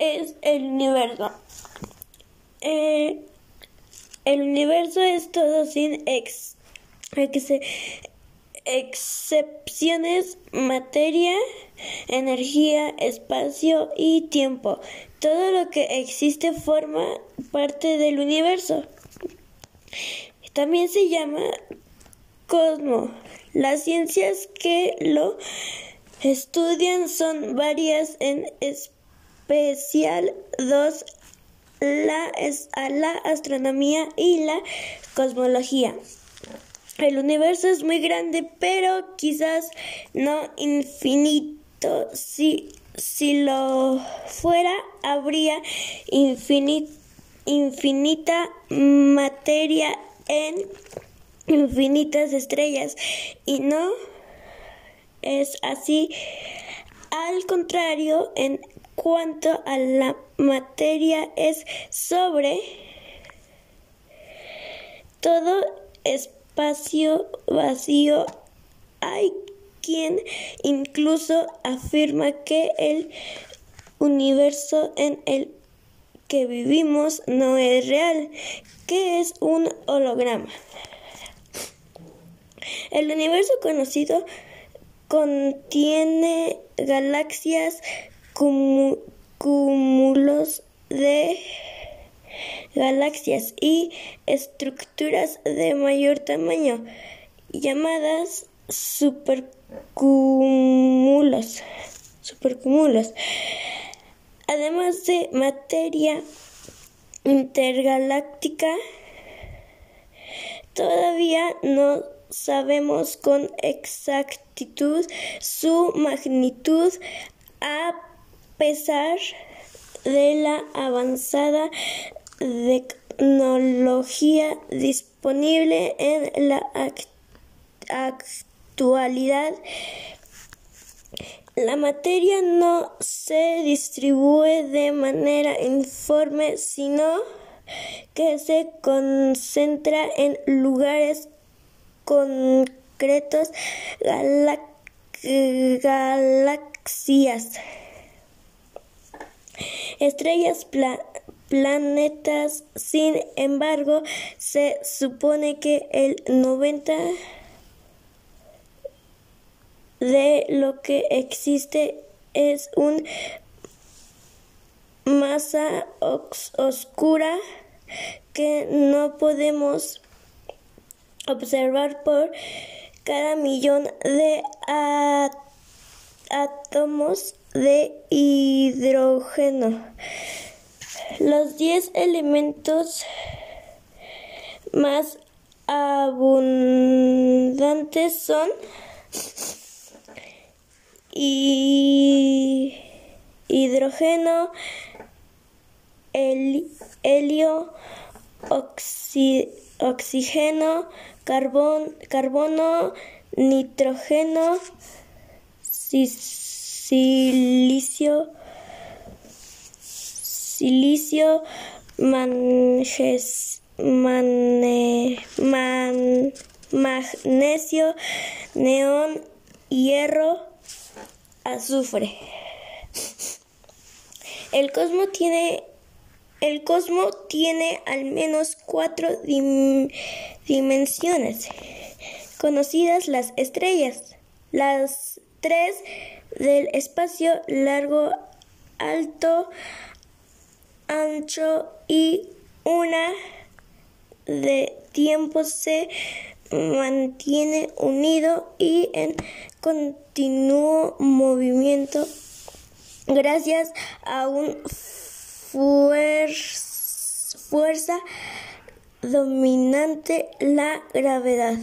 es el universo? Eh, el universo es todo sin ex, excepciones, materia, energía, espacio y tiempo. Todo lo que existe forma parte del universo. También se llama cosmo. Las ciencias que lo estudian son varias, en especial dos, la, la astronomía y la cosmología. El universo es muy grande, pero quizás no infinito. Si, si lo fuera, habría infinita materia en infinitas estrellas. Y no es así. Al contrario, en cuanto a la materia es sobre todo espacio vacío. Hay quien incluso afirma que el universo en el que vivimos no es real, que es un holograma. El universo conocido contiene galaxias, cúmulos de galaxias y estructuras de mayor tamaño llamadas supercúmulos. Además de materia intergaláctica, todavía no sabemos con exactitud su magnitud a pesar de la avanzada tecnología disponible en la actualidad. La materia no se distribuye de manera uniforme, sino que se concentra en lugares concretos, galaxias, estrellas, planetas. Sin embargo, se supone que el 90 de lo que existe es un masa oscura que no podemos observar por cada millón de átomos de hidrógeno. Los 10 elementos más abundantes son hidrógeno, helio, oxígeno, carbono, nitrógeno, silicio, silicio, magnesio, neón, hierro, azufre. El cosmos tiene el cosmos tiene al menos cuatro dimensiones conocidas las estrellas, las tres del espacio largo, alto, ancho y una de tiempo se mantiene unido y en continuo movimiento gracias a un fuerza dominante, la gravedad.